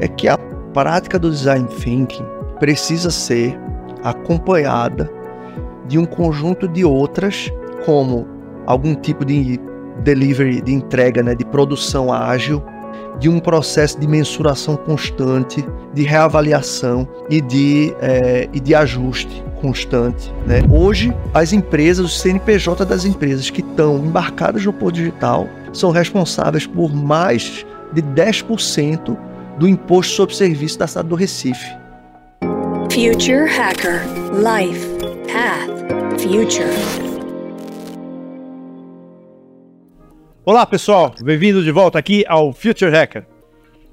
é que a prática do design thinking precisa ser acompanhada de um conjunto de outras, como algum tipo de delivery, de entrega, né, de produção ágil, de um processo de mensuração constante, de reavaliação e de, é, e de ajuste constante. Né? Hoje, as empresas, os CNPJ das empresas que estão embarcadas no Porto Digital são responsáveis por mais de 10% do imposto sobre serviço da cidade do Recife. Future Hacker Life Path Future. Olá pessoal, bem-vindo de volta aqui ao Future Hacker.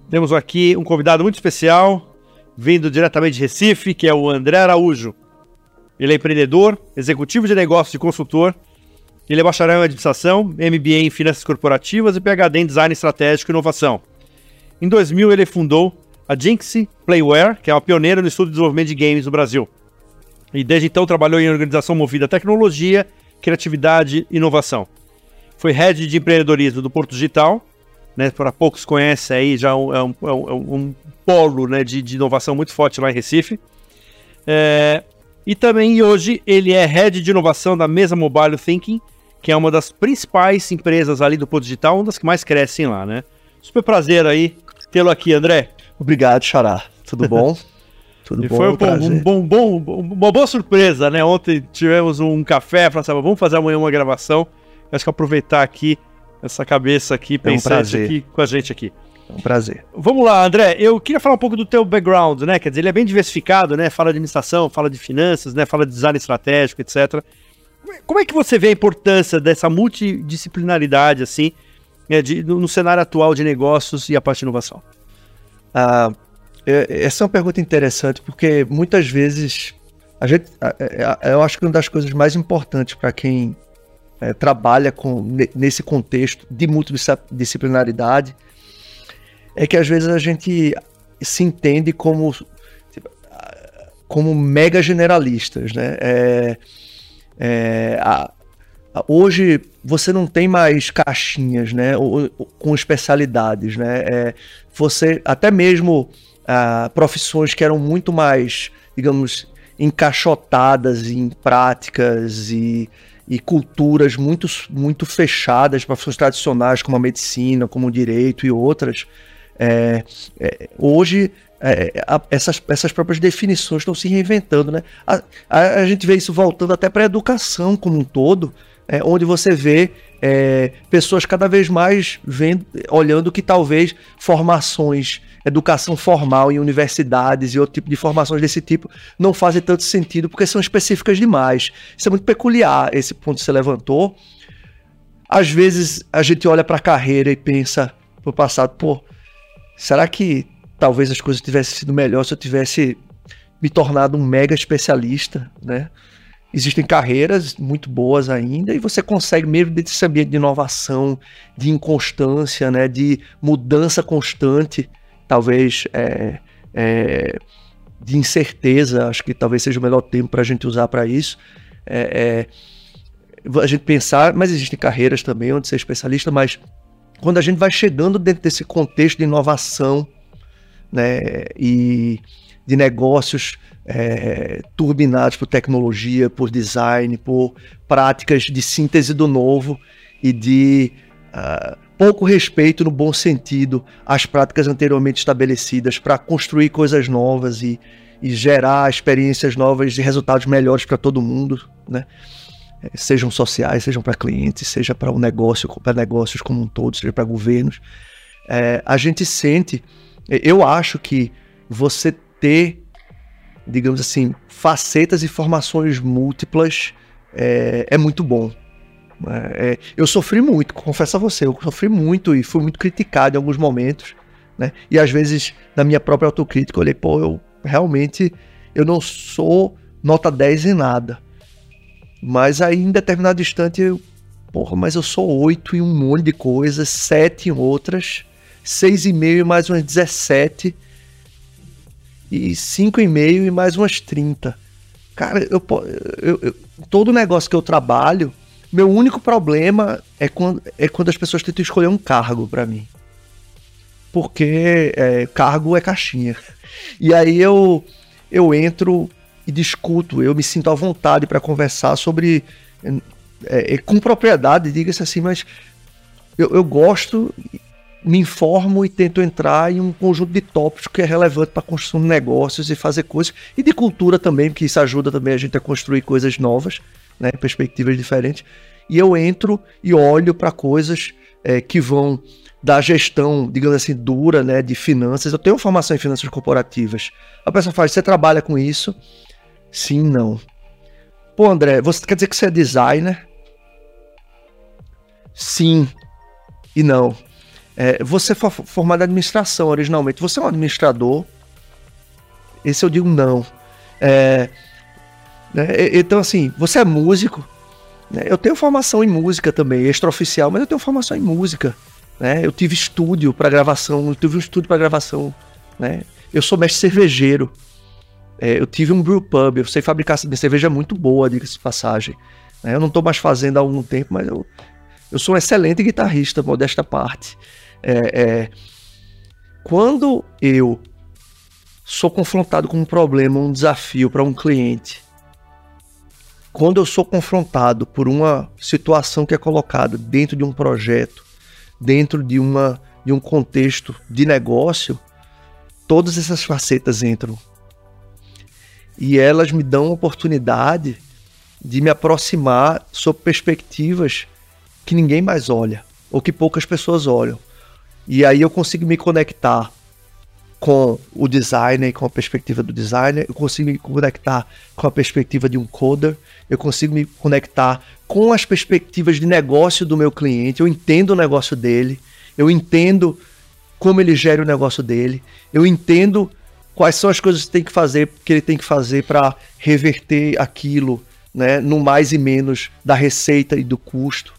Temos aqui um convidado muito especial, vindo diretamente de Recife, que é o André Araújo. Ele é empreendedor, executivo de negócios e consultor. Ele é bacharel em administração, MBA em finanças corporativas e PhD em design estratégico e inovação. Em 2000, ele fundou a Jinx Playware, que é uma pioneira no estudo e desenvolvimento de games no Brasil. E desde então trabalhou em organização movida a tecnologia, criatividade e inovação. Foi head de empreendedorismo do Porto Digital, né, para poucos conhecem aí, já é um, é um, é um, um polo né, de, de, inovação muito forte lá em Recife. É, e também hoje ele é head de inovação da Mesa Mobile Thinking, que é uma das principais empresas ali do Porto Digital, uma das que mais crescem lá, né? Super prazer aí tê-lo aqui, André. Obrigado, Xará. Tudo bom? Tudo e bom? Foi um, um, bom, bom, uma boa surpresa, né? Ontem tivemos um café, falamos assim, vamos fazer amanhã uma gravação. Acho que aproveitar aqui essa cabeça aqui, pensar é um aqui com a gente aqui. É um prazer. Vamos lá, André. Eu queria falar um pouco do teu background, né? Quer dizer, ele é bem diversificado, né? Fala de administração, fala de finanças, né? Fala de design estratégico, etc. Como é que você vê a importância dessa multidisciplinaridade, assim, né, de, no cenário atual de negócios e a parte de inovação? Ah, essa é uma pergunta interessante, porque muitas vezes a gente, eu acho que uma das coisas mais importantes para quem é, trabalha com, nesse contexto de multidisciplinaridade é que às vezes a gente se entende como, como mega generalistas, né? É, é, a, hoje você não tem mais caixinhas, né? O, com especialidades, né? É, você até mesmo a, profissões que eram muito mais, digamos, encaixotadas em práticas e e culturas muito, muito fechadas, profissões tradicionais como a medicina, como o direito e outras, é, é, hoje é, a, essas, essas próprias definições estão se reinventando, né? A, a, a gente vê isso voltando até para a educação como um todo, é, onde você vê é, pessoas cada vez mais vendo, olhando que talvez formações, educação formal em universidades e outro tipo de formações desse tipo não fazem tanto sentido porque são específicas demais. Isso é muito peculiar, esse ponto que você levantou. Às vezes a gente olha para a carreira e pensa pro passado, pô, será que talvez as coisas tivessem sido melhor se eu tivesse me tornado um mega especialista, né? Existem carreiras muito boas ainda e você consegue mesmo desse ambiente de inovação, de inconstância, né, de mudança constante, talvez é, é, de incerteza, acho que talvez seja o melhor tempo para a gente usar para isso. É, é, a gente pensar, mas existem carreiras também onde ser especialista, mas quando a gente vai chegando dentro desse contexto de inovação né, e de negócios é, turbinados por tecnologia, por design, por práticas de síntese do novo e de uh, pouco respeito, no bom sentido, às práticas anteriormente estabelecidas para construir coisas novas e, e, gerar experiências novas e resultados melhores para todo mundo, né? É, sejam sociais, sejam para clientes, seja para o negócio, para negócios como um todo, seja para governos. É, a gente sente, eu acho que você ter digamos assim, facetas e formações múltiplas é, é muito bom. É, é, eu sofri muito, confesso a você, eu sofri muito e fui muito criticado em alguns momentos, né? E às vezes, na minha própria autocrítica, eu olhei, pô, eu realmente eu não sou nota 10 em nada. Mas aí, em determinado instante, eu, porra, mas eu sou 8 em um monte de coisas, 7 em outras, 6,5 em mais umas 17 e 5,5 e mais umas 30. Cara, eu, eu, eu, todo negócio que eu trabalho, meu único problema é quando, é quando as pessoas tentam escolher um cargo para mim. porque é, cargo é caixinha. E aí eu, eu entro e discuto, eu me sinto à vontade para conversar sobre. É, é, com propriedade, diga-se assim, mas eu, eu gosto, me informo e tento entrar em um conjunto de tópicos que é relevante para de negócios e fazer coisas, e de cultura também, porque isso ajuda também a gente a construir coisas novas, né, perspectivas diferentes. E eu entro e olho para coisas é, que vão da gestão, digamos assim, dura, né, de finanças. Eu tenho formação em finanças corporativas. A pessoa fala: "Você trabalha com isso?" Sim, não. Pô, André, você quer dizer que você é designer? Sim e não. É, você foi formado em administração originalmente. Você é um administrador? Esse eu digo não. É, né, então, assim, você é músico? Né? Eu tenho formação em música também, extraoficial, mas eu tenho formação em música. Né? Eu tive estúdio para gravação, eu tive um estúdio para gravação. Né? Eu sou mestre cervejeiro. É, eu tive um brew pub, eu sei fabricar cerveja muito boa, diga-se de passagem. É, eu não estou mais fazendo há algum tempo, mas eu, eu sou um excelente guitarrista, modesta parte. É, é, quando eu sou confrontado com um problema, um desafio para um cliente, quando eu sou confrontado por uma situação que é colocada dentro de um projeto, dentro de, uma, de um contexto de negócio, todas essas facetas entram e elas me dão oportunidade de me aproximar sob perspectivas que ninguém mais olha ou que poucas pessoas olham. E aí eu consigo me conectar com o designer, com a perspectiva do designer, eu consigo me conectar com a perspectiva de um coder, eu consigo me conectar com as perspectivas de negócio do meu cliente, eu entendo o negócio dele, eu entendo como ele gera o negócio dele, eu entendo quais são as coisas que tem que fazer, que ele tem que fazer para reverter aquilo, né, no mais e menos da receita e do custo.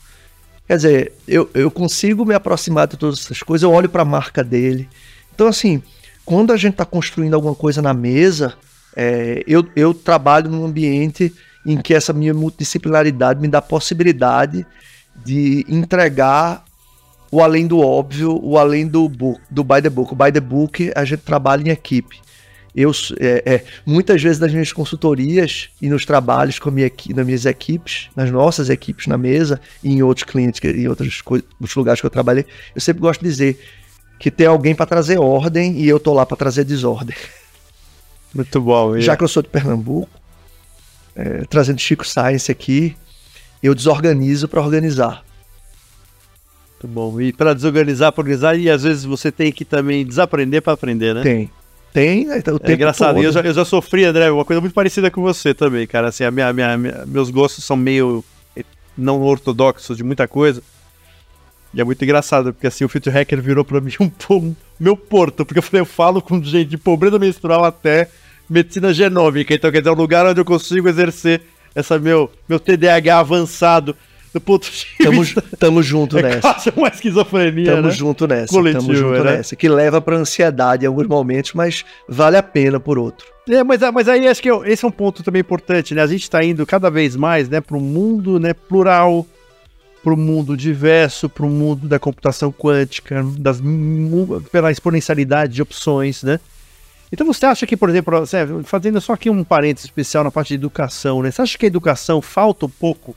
Quer dizer, eu, eu consigo me aproximar de todas essas coisas, eu olho para a marca dele. Então, assim, quando a gente está construindo alguma coisa na mesa, é, eu, eu trabalho num ambiente em que essa minha multidisciplinaridade me dá possibilidade de entregar o além do óbvio, o além do, book, do by the book. O by the book a gente trabalha em equipe. Eu, é, é, muitas vezes nas minhas consultorias e nos trabalhos com minha, nas minhas equipes, nas nossas equipes na mesa e em outros clientes, em outros, outros lugares que eu trabalhei, eu sempre gosto de dizer que tem alguém para trazer ordem e eu tô lá para trazer desordem. Muito bom. Já que eu sou de Pernambuco, é, trazendo Chico Science aqui, eu desorganizo para organizar. Muito bom. E para desorganizar, para organizar, e às vezes você tem que também desaprender para aprender, né? Tem. Tem, né? Então, o é engraçado. Eu já, eu já sofri, André, uma coisa muito parecida com você também, cara. Assim, a minha, minha, minha, meus gostos são meio não ortodoxos de muita coisa. E é muito engraçado, porque assim, o Future Hacker virou pra mim um, um meu porto, porque eu falei, eu falo com gente de pobreza menstrual até medicina genômica, então quer dizer, é um lugar onde eu consigo exercer essa meu, meu TDAH avançado do ponto de tamo, vista... Tamo junto é nessa. Quase uma esquizofrenia, Tamo né? junto nessa. Coletivo, tamo junto né? nessa. Que leva pra ansiedade em alguns momentos, mas vale a pena por outro. É, mas, mas aí acho que esse é um ponto também importante, né? A gente está indo cada vez mais, né, para um mundo, né, plural, para o mundo diverso, para o mundo da computação quântica, das, pela exponencialidade de opções, né? Então você acha que, por exemplo, fazendo só aqui um parênteses especial na parte de educação, né? Você acha que a educação falta um pouco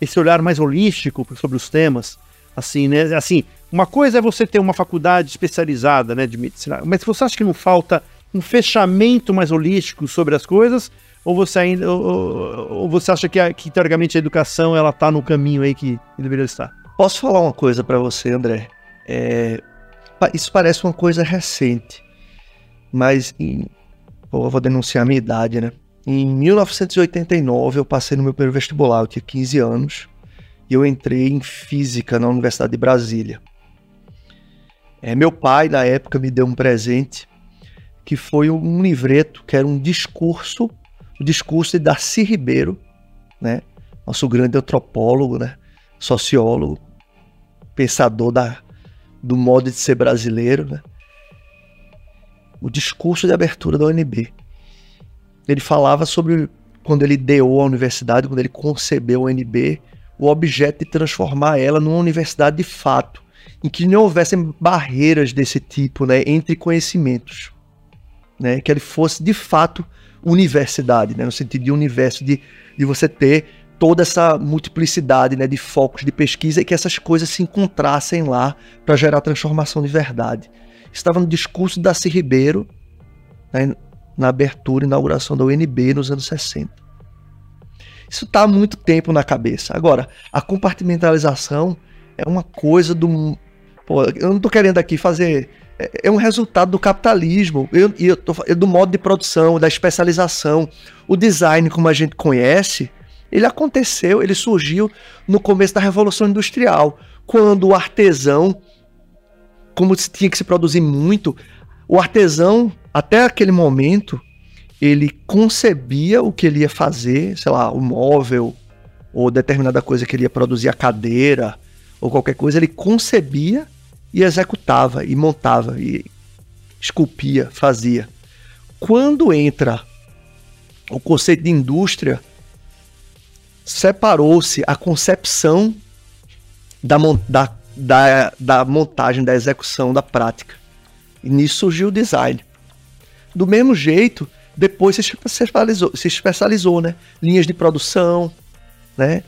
esse olhar mais holístico sobre os temas? Assim, né? Assim, uma coisa é você ter uma faculdade especializada, né, de medicina, mas você acha que não falta um fechamento mais holístico sobre as coisas? Ou você ainda, ou, ou você acha que, que teoricamente a educação ela está no caminho aí que deveria estar? Posso falar uma coisa para você, André? É, isso parece uma coisa recente, mas em, eu vou denunciar a minha idade, né? Em 1989 eu passei no meu primeiro vestibular, eu tinha 15 anos, e eu entrei em física na Universidade de Brasília. É, meu pai, na época, me deu um presente que foi um livreto, que era um discurso, o discurso de Darcy Ribeiro, né? Nosso grande antropólogo, né? Sociólogo, pensador da, do modo de ser brasileiro, né? O discurso de abertura da UNB. Ele falava sobre quando ele deu a universidade, quando ele concebeu a UNB, o objeto de transformar ela numa universidade de fato em que não houvessem barreiras desse tipo, né, entre conhecimentos, né, que ele fosse de fato universidade, né, no sentido de universo, de, de você ter toda essa multiplicidade né, de focos de pesquisa e que essas coisas se encontrassem lá para gerar transformação de verdade. Estava no discurso da Darcy Ribeiro, né, na abertura e inauguração da UNB nos anos 60. Isso está há muito tempo na cabeça. Agora, a compartimentalização é uma coisa do. Pô, eu não estou querendo aqui fazer. É, é um resultado do capitalismo, eu, eu do modo de produção, da especialização. O design, como a gente conhece, ele aconteceu, ele surgiu no começo da Revolução Industrial, quando o artesão, como tinha que se produzir muito, o artesão, até aquele momento, ele concebia o que ele ia fazer, sei lá, o móvel, ou determinada coisa que ele ia produzir, a cadeira, ou qualquer coisa, ele concebia e executava, e montava, e esculpia, fazia. Quando entra o conceito de indústria, separou-se a concepção da, da, da, da montagem, da execução, da prática. E nisso surgiu o design. Do mesmo jeito, depois se especializou, se especializou né? Linhas de produção, né?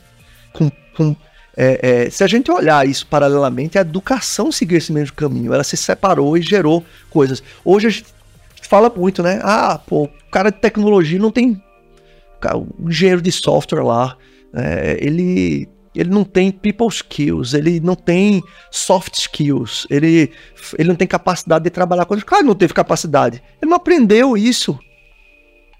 Com, com, é, é, se a gente olhar isso paralelamente, a educação seguiu esse mesmo caminho. Ela se separou e gerou coisas. Hoje a gente fala muito, né? Ah, pô, o cara de tecnologia não tem. O engenheiro de software lá, é, ele ele não tem people skills, ele não tem soft skills, ele, ele não tem capacidade de trabalhar com Claro, não teve capacidade. Ele não aprendeu isso.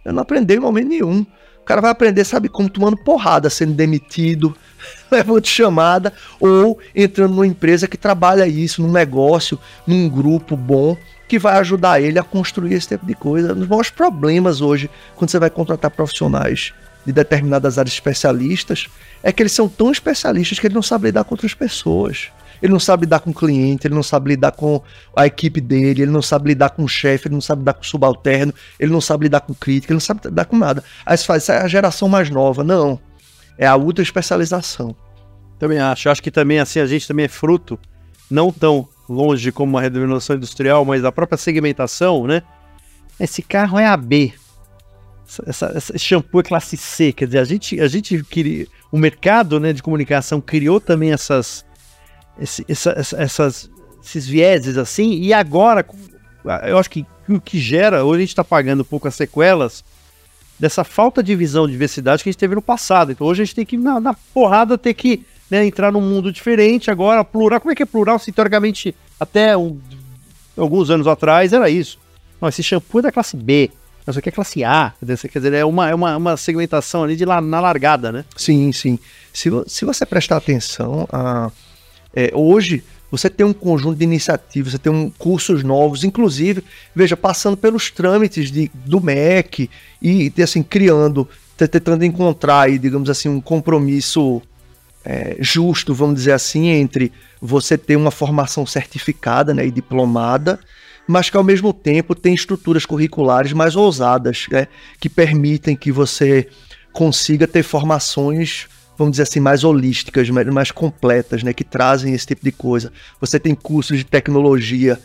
Ele não aprendeu em momento nenhum. O cara vai aprender, sabe como? Tomando porrada, sendo demitido, levando chamada, ou entrando numa empresa que trabalha isso, num negócio, num grupo bom, que vai ajudar ele a construir esse tipo de coisa. Um dos maiores problemas hoje, quando você vai contratar profissionais de determinadas áreas especialistas é que eles são tão especialistas que ele não sabe lidar com outras pessoas. Ele não sabe lidar com o cliente, ele não sabe lidar com a equipe dele, ele não sabe lidar com o chefe, ele não sabe lidar com o subalterno, ele não sabe lidar com crítica, ele não sabe lidar com nada. Aí você faz, é a geração mais nova. Não. É a ultra especialização. Também acho. Acho que também assim a gente também é fruto, não tão longe como uma revolução industrial, mas da própria segmentação, né? Esse carro é AB essa, essa, esse shampoo é classe C, quer dizer, a gente, a gente queria, o mercado né, de comunicação criou também essas, esse, essa, essas, esses vieses assim, e agora, eu acho que o que gera, hoje a gente está pagando um pouco as sequelas dessa falta de visão de diversidade que a gente teve no passado. Então hoje a gente tem que, na, na porrada, ter que né, entrar num mundo diferente, agora plural, como é que é plural? Se teoricamente até um, alguns anos atrás era isso. Não, esse shampoo é da classe B, mas aqui é classe A, quer dizer, é uma, é uma, uma segmentação ali de lá, na largada, né? Sim, sim. Se, se você prestar atenção, a, é, hoje você tem um conjunto de iniciativas, você tem um, cursos novos, inclusive, veja, passando pelos trâmites de, do MEC e, assim, criando, tentando encontrar aí, digamos assim, um compromisso é, justo, vamos dizer assim, entre você ter uma formação certificada né, e diplomada mas que ao mesmo tempo tem estruturas curriculares mais ousadas, né, que permitem que você consiga ter formações, vamos dizer assim, mais holísticas, mais, completas, né, que trazem esse tipo de coisa. Você tem cursos de tecnologia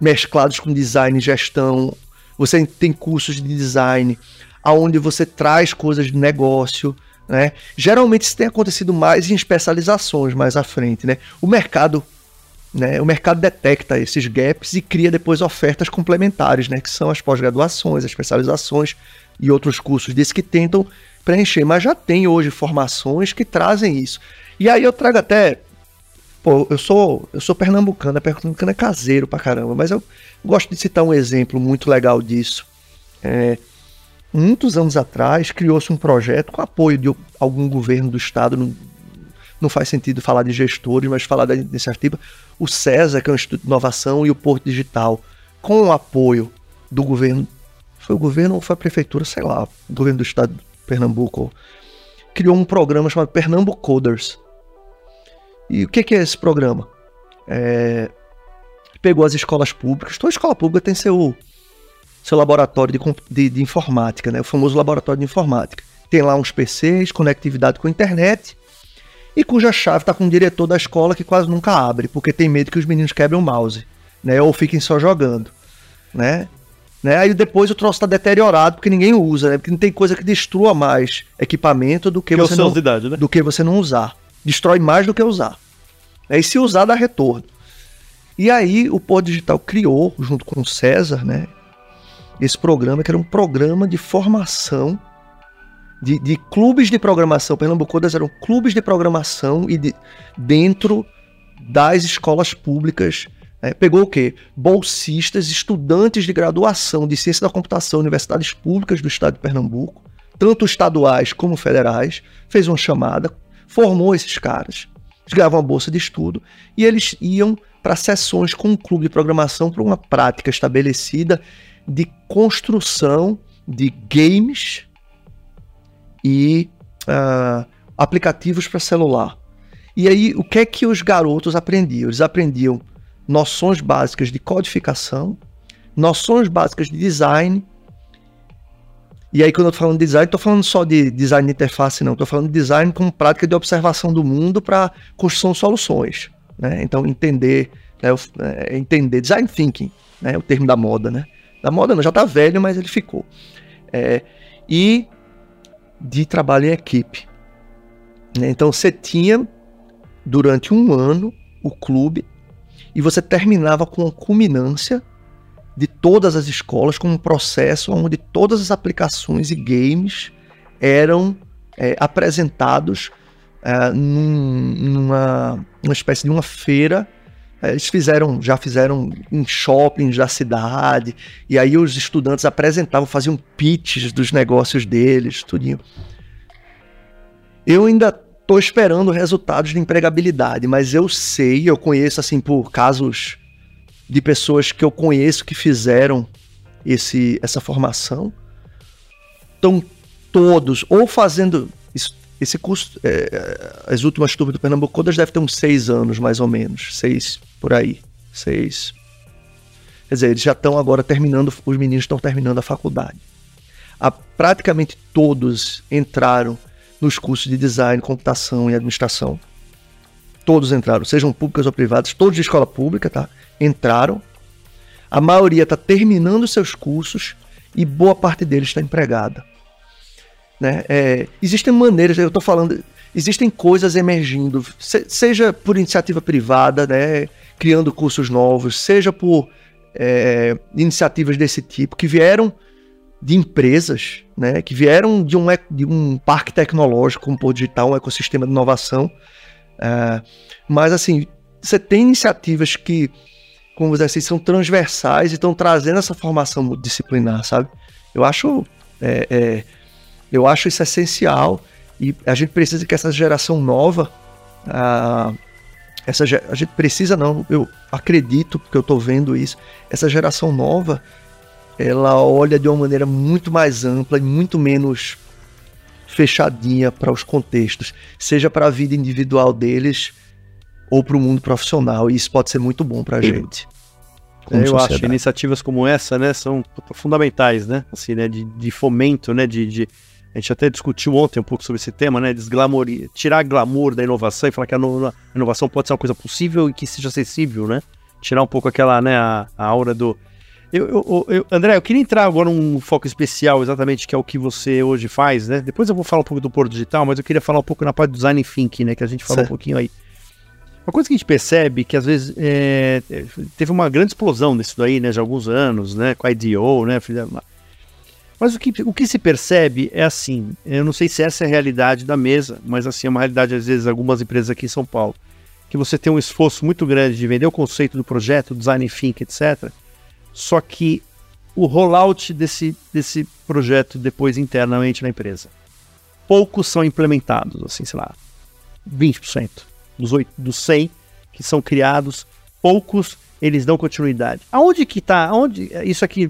mesclados com design e gestão, você tem cursos de design aonde você traz coisas de negócio, né? Geralmente isso tem acontecido mais em especializações mais à frente, né? O mercado né, o mercado detecta esses gaps e cria depois ofertas complementares, né, que são as pós-graduações, as especializações e outros cursos desses que tentam preencher. Mas já tem hoje formações que trazem isso. E aí eu trago até. Pô, eu sou, eu sou pernambucano, pernambucano é caseiro pra caramba, mas eu gosto de citar um exemplo muito legal disso. É, muitos anos atrás criou-se um projeto com apoio de algum governo do estado, não, não faz sentido falar de gestores, mas falar da iniciativa, o CESA, que é o Instituto de Inovação, e o Porto Digital, com o apoio do governo, foi o governo ou foi a prefeitura, sei lá, o governo do estado de Pernambuco, criou um programa chamado Pernambuco Coders. E o que, que é esse programa? É, pegou as escolas públicas, toda escola pública tem seu, seu laboratório de, de, de informática, né? o famoso laboratório de informática. Tem lá uns PCs, conectividade com a internet, e cuja chave está com o diretor da escola que quase nunca abre, porque tem medo que os meninos quebrem o mouse, né? Ou fiquem só jogando, né? né? Aí depois o troço está deteriorado porque ninguém usa, né? Porque não tem coisa que destrua mais equipamento do que, Que você não, né? do que você não usar. Destrói mais do que usar. Né? E se usar, dá retorno. E aí o Pôr Digital criou, junto com o César, né? Esse programa, que era um programa de formação de, de clubes de programação. Pernambucodas eram clubes de programação e de, dentro das escolas públicas. né? pegou o quê? Bolsistas, estudantes de graduação de ciência da computação, universidades públicas do estado de Pernambuco, tanto estaduais como federais, fez uma chamada, formou esses caras. Eles ganhavam uma bolsa de estudo e eles iam para sessões com o clube de programação para uma prática estabelecida de construção de games e ah, aplicativos para celular. E aí, o que é que os garotos aprendiam? Eles aprendiam noções básicas de codificação, noções básicas de design. E aí, quando eu tô falando de design, tô falando só de design de interface, não. Tô falando de design como prática de observação do mundo para construção de soluções. Né? Então, entender, né, é, entender design thinking, né? o termo da moda, né? Da moda não, já tá velho, mas ele ficou. É, e de trabalho em equipe. né? Então, você tinha, durante um ano, o clube, e você terminava com a culminância de todas as escolas, com um processo onde todas as aplicações e games eram é, apresentados é, num- numa, uma espécie de uma feira. É, Eles fizeram, já fizeram em shoppings da cidade, e aí os estudantes apresentavam, faziam pitches dos negócios deles, tudinho. Eu ainda tô esperando resultados de empregabilidade, mas eu sei, eu conheço assim por casos de pessoas que eu conheço que fizeram esse, essa formação, estão todos ou fazendo esse curso, é, as últimas turmas do Pernambuco todas devem ter uns seis anos mais ou menos, seis por aí, seis. Quer dizer, eles já estão agora terminando, os meninos estão terminando a faculdade. A, praticamente todos entraram nos cursos de design, computação e administração. Todos entraram, sejam públicas ou privadas, todos de escola pública, tá? Entraram. A maioria está terminando seus cursos e boa parte deles está empregada. Né? É, existem maneiras, eu estou falando, existem coisas emergindo, se- seja por iniciativa privada, né? criando cursos novos, seja por é, iniciativas desse tipo que vieram de empresas, né, que vieram de um, de um parque tecnológico como o digital, um ecossistema de inovação. É, mas assim, você tem iniciativas que, como dizer assim, são transversais e estão trazendo essa formação multidisciplinar, sabe? Eu acho, é, é, eu acho isso essencial e a gente precisa que essa geração nova, ah, essa, a gente precisa não, eu acredito porque eu estou vendo isso, essa geração nova ela olha de uma maneira muito mais ampla e muito menos fechadinha para os contextos, seja para a vida individual deles ou para o mundo profissional. E isso pode ser muito bom para a gente. É, eu acho sociedade. iniciativas como essa, né, são fundamentais, né, assim, né, de, de fomento, né, de, de- a gente até discutiu ontem um pouco sobre esse tema, né, desglamour, tirar glamour da inovação e falar que a, no- a inovação pode ser uma coisa possível e que seja acessível, né, tirar um pouco aquela, né, a, a aura do eu, eu- eu- André, eu queria entrar agora num foco especial, exatamente, que é o que você hoje faz, né? Depois eu vou falar um pouco do Porto Digital, mas eu queria falar um pouco na parte do design thinking, né? Que a gente falou Certo. um pouquinho aí. Uma coisa que a gente percebe que às vezes é, teve uma grande explosão nisso daí, né? Já há alguns anos, né? Com a IDO, né? fizeram. Mas o que, o que se percebe é assim, eu não sei se essa é a realidade da mesa, mas assim, é uma realidade às vezes algumas empresas aqui em São Paulo, que você tem um esforço muito grande de vender o conceito do projeto, design thinking, etc. Só que o rollout desse, desse projeto depois internamente na empresa. Poucos são implementados, assim, sei lá, 20% dos, oito, dos 100 que são criados, poucos eles dão continuidade. Aonde que tá? Aonde, isso aqui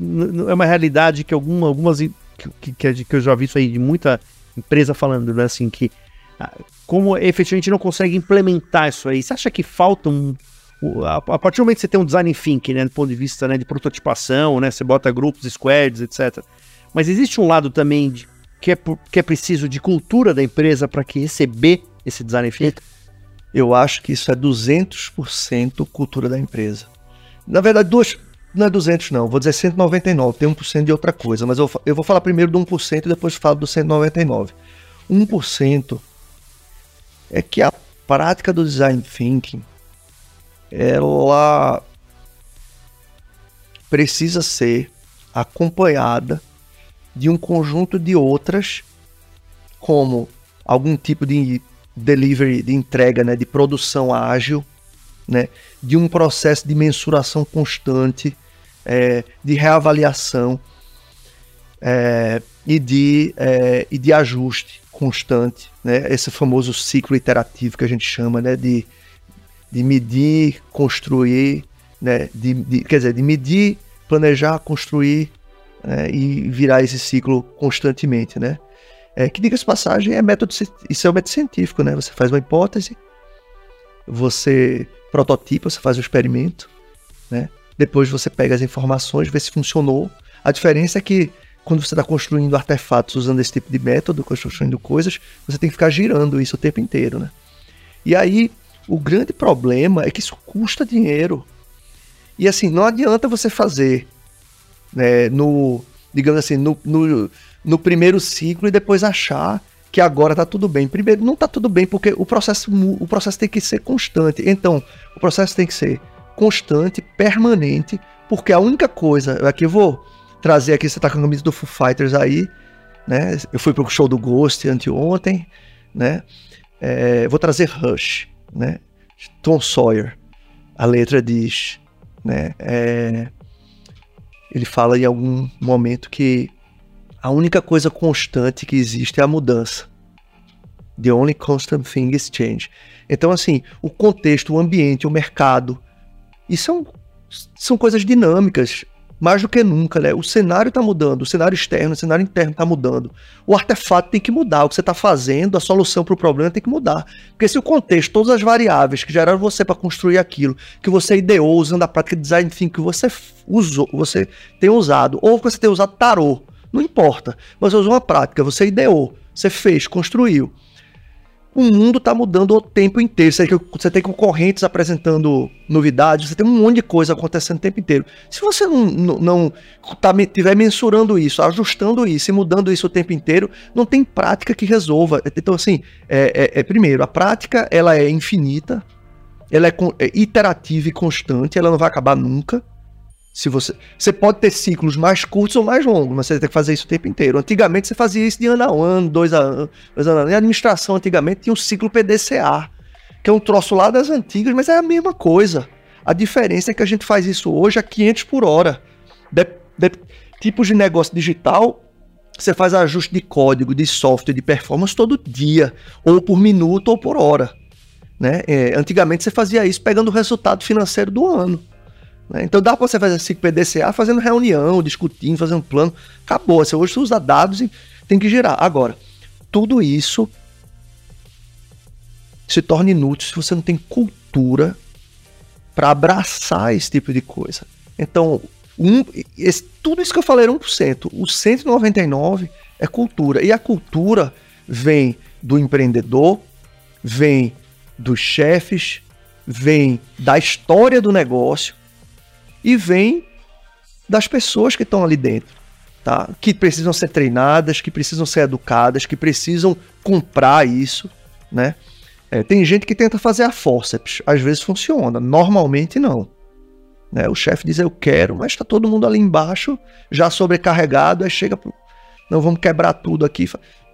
é uma realidade que alguma, algumas que, que, que eu já vi isso aí de muita empresa falando, né, assim, que ah, como efetivamente não consegue implementar isso aí. Você acha que falta um, a, partir do momento que você tem um design thinking, né, do ponto de vista né, de prototipação, né, você bota grupos, squads, etc. Mas existe um lado também de, que, é, que é preciso de cultura da empresa para que receber esse design thinking? eu acho que isso é 200% cultura da empresa. Na verdade, duas, não é 200 não, vou dizer 199, tem 1% de outra coisa, mas eu, eu vou falar primeiro do 1% e depois falo do 199. 1% é que a prática do design thinking ela precisa ser acompanhada de um conjunto de outras, como algum tipo de delivery, de entrega, né, de produção ágil, né, de um processo de mensuração constante, é, de reavaliação é, e, de, é, e de ajuste constante, né, esse famoso ciclo iterativo que a gente chama, né, de, de medir, construir, né, de, de, quer dizer, de medir, planejar, construir né, e virar esse ciclo constantemente, né? É, que diga-se passagem, é método, isso é um método científico, né? Você faz uma hipótese, você prototipa, você faz o experimento, né? Depois você pega as informações, vê se funcionou. A diferença é que quando você está construindo artefatos usando esse tipo de método, construindo coisas, você tem que ficar girando isso o tempo inteiro, né? E aí, o grande problema é que isso custa dinheiro. E assim, não adianta você fazer né, no, digamos assim, no, no, no primeiro ciclo e depois achar que agora está tudo bem. Primeiro, não está tudo bem porque o processo, o processo tem que ser constante. Então, o processo tem que ser constante, permanente, porque a única coisa, aqui eu vou trazer aqui, você está com a camisa do Foo Fighters aí, né? Eu fui pro show do Ghost anteontem, né? É, vou trazer Rush, né? Tom Sawyer. A letra diz, né? É, ele fala em algum momento que a única coisa constante que existe é a mudança. The only constant thing is change. Então, assim, o contexto, o ambiente, o mercado, isso são, são coisas dinâmicas mais do que nunca, né? O cenário está mudando, o cenário externo, o cenário interno está mudando. O artefato tem que mudar, o que você está fazendo, a solução para o problema tem que mudar. Porque se o contexto, todas as variáveis que geraram você para construir aquilo, que você ideou usando a prática de design enfim, que você usou, você tem usado, ou que você tem usado tarô, não importa. Você usou uma prática, você ideou, você fez, construiu o mundo está mudando o tempo inteiro. Você tem concorrentes apresentando novidades, você tem um monte de coisa acontecendo o tempo inteiro. Se você não, não, não tá, tiver mensurando isso, ajustando isso e mudando isso o tempo inteiro, não tem prática que resolva. Então, assim, é, é, é primeiro, a prática ela é infinita, ela é, é iterativa e constante, ela não vai acabar nunca. Se você, você pode ter ciclos mais curtos ou mais longos, mas você tem que fazer isso o tempo inteiro. Antigamente você fazia isso de ano a ano, dois a dois a ano. Em administração, antigamente tinha um ciclo PDCA, que é um troço lá das antigas, mas é a mesma coisa. A diferença é que a gente faz isso hoje a 500 por hora. De, de, tipos de negócio digital, você faz ajuste de código, de software, de performance todo dia, ou por minuto ou por hora. Né? É, antigamente você fazia isso pegando o resultado financeiro do ano. Né? Então dá para você fazer 5 PDCA fazendo reunião, discutindo, fazendo plano. Acabou. Você hoje usa dados e tem que girar. Agora, tudo isso se torna inútil se você não tem cultura para abraçar esse tipo de coisa. Então, um, esse, tudo isso que eu falei era 1%. O 199 é cultura. E a cultura vem do empreendedor, vem dos chefes, vem da história do negócio, e vem das pessoas que estão ali dentro, tá? Que precisam ser treinadas, que precisam ser educadas, que precisam comprar isso, né? É, tem gente que tenta fazer a forceps, às vezes funciona, normalmente não. Né? O chefe diz eu quero, mas está todo mundo ali embaixo já sobrecarregado, aí chega pro... não vamos quebrar tudo aqui,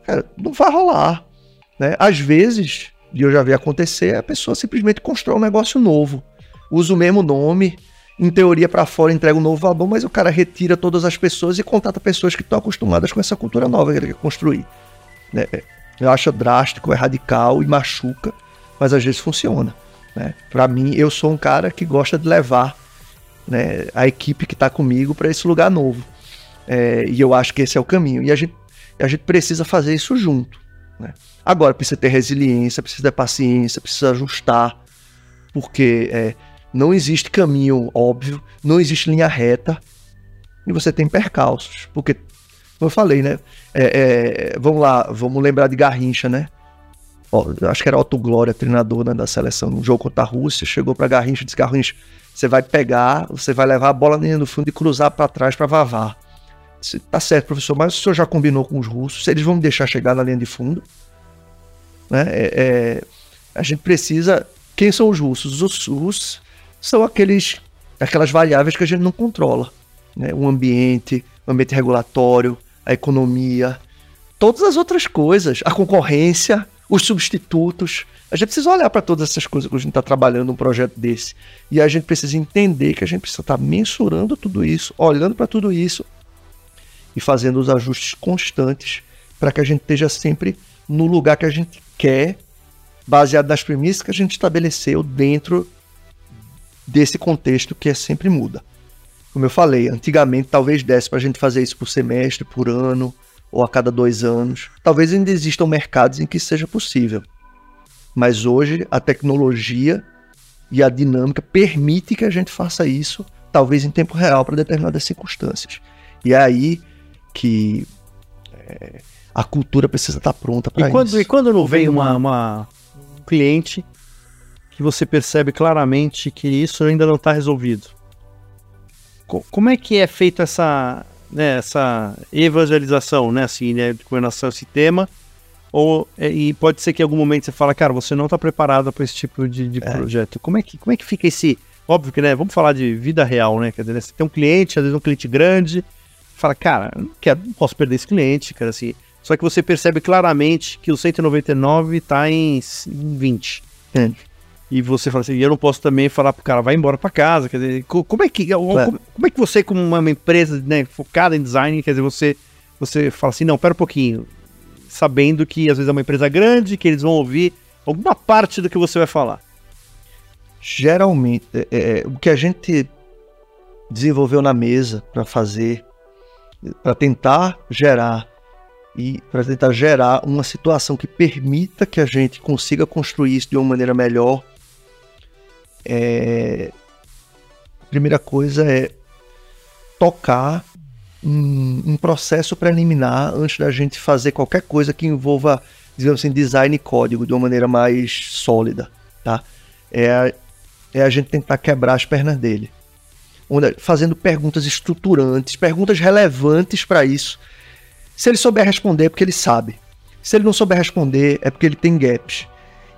Cara, não vai rolar, né? Às vezes, e eu já vi acontecer, a pessoa simplesmente constrói um negócio novo, usa o mesmo nome, em teoria para fora entrega um novo valor, mas o cara retira todas as pessoas e contrata pessoas que estão acostumadas com essa cultura nova que ele quer construir. Né? Eu acho drástico, é radical e machuca, mas às vezes funciona. Né? Para mim, eu sou um cara que gosta de levar né, a equipe que está comigo para esse lugar novo. É, e eu acho que esse é o caminho. E a gente, a gente precisa fazer isso junto. Né? Agora, precisa ter resiliência, precisa ter paciência, precisa ajustar, porque é, não existe caminho óbvio, não existe linha reta e você tem percalços. Porque, como eu falei, né? É, é, vamos lá, vamos lembrar de Garrincha, né? ó, acho que era Otto Glória, treinador né, da seleção, no jogo contra a Rússia, chegou para Garrincha e disse: Garrincha, você vai pegar, você vai levar a bola do fundo e cruzar para trás para Vavar. Disse, tá certo, professor, mas o senhor já combinou com os russos, eles vão me deixar chegar na linha de fundo? Né? É, é, a gente precisa. Quem são os russos? Os russos são aqueles, aquelas variáveis que a gente não controla. Né? O ambiente, o ambiente regulatório, a economia, todas as outras coisas, a concorrência, os substitutos. A gente precisa olhar para todas essas coisas quando a gente está trabalhando um projeto desse. E a gente precisa entender que a gente precisa estar tá mensurando tudo isso, olhando para tudo isso e fazendo os ajustes constantes para que a gente esteja sempre no lugar que a gente quer, baseado nas premissas que a gente estabeleceu dentro desse contexto que é sempre muda. Como eu falei, antigamente talvez desse para a gente fazer isso por semestre, por ano, ou a cada dois anos. Talvez ainda existam mercados em que isso seja possível. Mas hoje a tecnologia e a dinâmica permite que a gente faça isso, talvez em tempo real, para determinadas circunstâncias. E é aí que é, a cultura precisa estar pronta para isso. E quando não vem uma, uma, um cliente que você percebe claramente que isso ainda não está resolvido? Como é que é feito essa, né, essa evangelização, né, assim, né, com relação a esse tema, ou é, e pode ser que em algum momento você fala, cara, você não está preparado para esse tipo de, de é. projeto. Como é que como é que fica esse, óbvio que, né, vamos falar de vida real, né, quer dizer, né, você tem um cliente, às vezes um cliente grande, fala, cara, não quero, não posso perder esse cliente, cara, assim. Só que você percebe claramente que o 199 está em, em 20. Entende? E você fala assim, eu não posso também falar pro cara, vai embora para casa, quer dizer, como é que, como, como, é que você, como uma empresa né, focada em design, quer dizer, você, você fala assim, não, pera um pouquinho, sabendo que às vezes é uma empresa grande, que eles vão ouvir alguma parte do que você vai falar? Geralmente, é, é, o que a gente desenvolveu na mesa para fazer, para tentar gerar e para tentar gerar uma situação que permita que a gente consiga construir isso de uma maneira melhor é, primeira coisa é tocar um, um, processo preliminar antes da gente fazer qualquer coisa que envolva, digamos assim, design e código de uma maneira mais sólida, tá? É a, é a gente tentar quebrar as pernas dele. Onde, fazendo perguntas estruturantes, perguntas relevantes para isso. Se ele souber responder, é porque ele sabe. Se ele não souber responder, é porque ele tem gaps.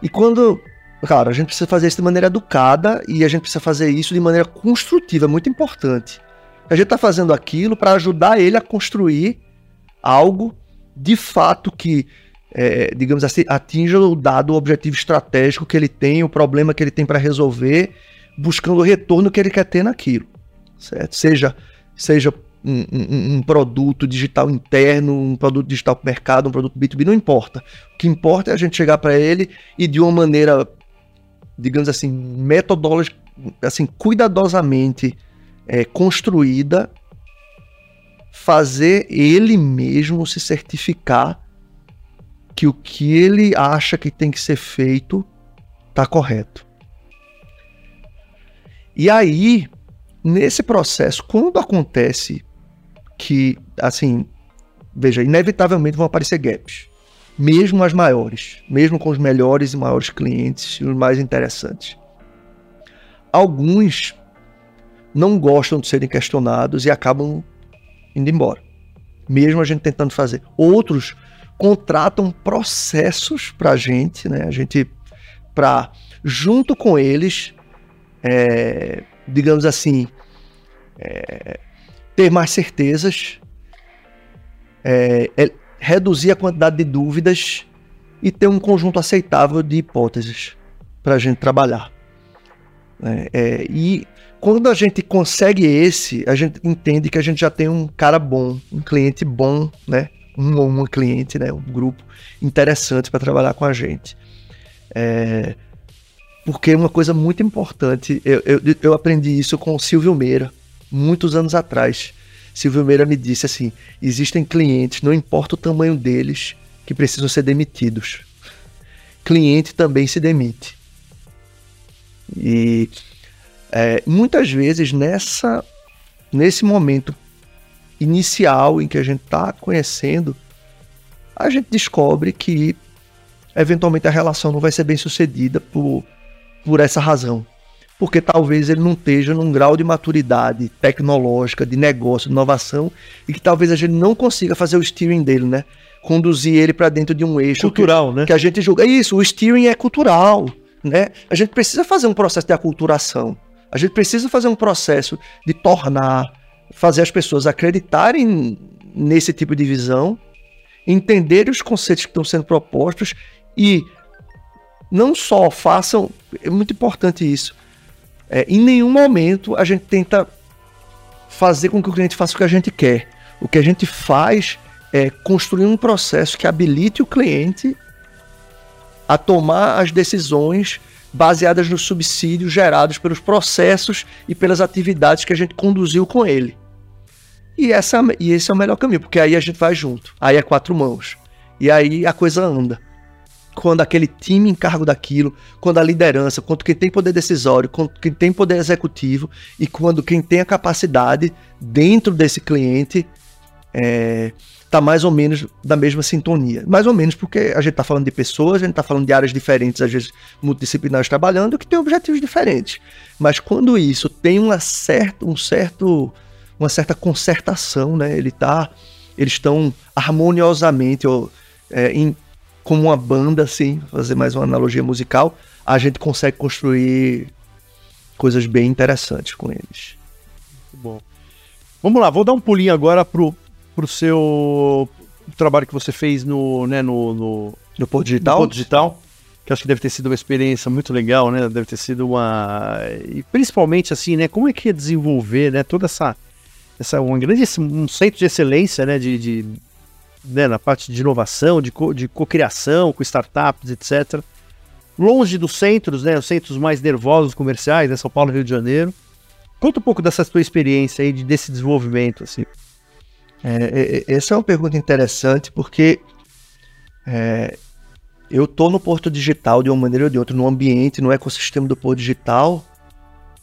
E quando Claro, a gente precisa fazer isso de maneira educada e a gente precisa fazer isso de maneira construtiva, é muito importante. A gente está fazendo aquilo para ajudar ele a construir algo de fato que, é, digamos assim, atinja o dado objetivo estratégico que ele tem, o problema que ele tem para resolver, buscando o retorno que ele quer ter naquilo. Certo? Seja, seja um, um, um, produto digital interno, um produto digital para o mercado, um produto B2B, não importa. O que importa é a gente chegar para ele e de uma maneira digamos assim, metodológica, assim, cuidadosamente é, construída, fazer ele mesmo se certificar que o que ele acha que tem que ser feito está correto. E aí, nesse processo, quando acontece que, assim, veja, inevitavelmente vão aparecer gaps mesmo as maiores, mesmo com os melhores e maiores clientes e os mais interessantes. Alguns não gostam de serem questionados e acabam indo embora, mesmo a gente tentando fazer. Outros contratam processos para a gente, né? A gente para junto com eles, é, digamos assim, é, ter mais certezas. É, é reduzir a quantidade de dúvidas e ter um conjunto aceitável de hipóteses para a gente trabalhar. É, é, e quando a gente consegue esse, a gente entende que a gente já tem um cara bom, um cliente bom, né? Um ou uma cliente, né? Um grupo interessante para trabalhar com a gente. É, porque uma coisa muito importante, eu, eu, eu aprendi isso com o Silvio Meira, muitos anos atrás. Silvio Meira me disse assim: existem clientes, não importa o tamanho deles, que precisam ser demitidos. Cliente também se demite. E é, muitas vezes nessa nesse momento inicial em que a gente está conhecendo, a gente descobre que eventualmente a relação não vai ser bem sucedida por, por essa razão. Porque talvez ele não esteja num grau de maturidade tecnológica, de negócio, de inovação, e que talvez a gente não consiga fazer o steering dele, né? Conduzir ele para dentro de um eixo Cultural, que, né? que a gente julga. Isso, o steering é cultural, né? A gente precisa fazer um processo de aculturação. A gente precisa fazer um processo de tornar, fazer as pessoas acreditarem nesse tipo de visão, entender os conceitos que estão sendo propostos e não só façam, é muito importante isso. É, em nenhum momento a gente tenta fazer com que o cliente faça o que a gente quer. O que a gente faz é construir um processo que habilite o cliente a tomar as decisões baseadas nos subsídios gerados pelos processos e pelas atividades que a gente conduziu com ele. E, essa, e esse é o melhor caminho, porque aí a gente vai junto. Aí é quatro mãos. E aí a coisa anda. Quando aquele time encargo daquilo, quando a liderança, quando quem tem poder decisório, quando quem tem poder executivo e quando quem tem a capacidade dentro desse cliente é, tá mais ou menos da mesma sintonia. Mais ou menos porque a gente tá falando de pessoas, a gente tá falando de áreas diferentes, às vezes multidisciplinares trabalhando, que tem objetivos diferentes. Mas quando isso tem uma certa, um certo, uma certa concertação, né? Ele tá, eles estão harmoniosamente ou, é, em, como uma banda, assim, fazer mais uma analogia musical, a gente consegue construir coisas bem interessantes com eles. Muito bom. Vamos lá, vou dar um pulinho agora pro, pro seu trabalho que você fez no, né, no, no, No Porto no Digital, Ponto Digital, que acho que deve ter sido uma experiência muito legal, né? Deve ter sido uma e principalmente assim, né? Como é que é desenvolver, né? Toda essa essa um grande um centro de excelência, né? De, de né, na parte de inovação, de, co, cocriação com startups, etc. Longe dos centros, né? Os centros mais nervosos comerciais, né? São Paulo, Rio de Janeiro. Conta um pouco dessa tua experiência aí de, desse desenvolvimento, assim. É, é, essa é uma pergunta interessante porque é, eu estou no Porto Digital de uma maneira ou de outra, no ambiente, no ecossistema do Porto Digital,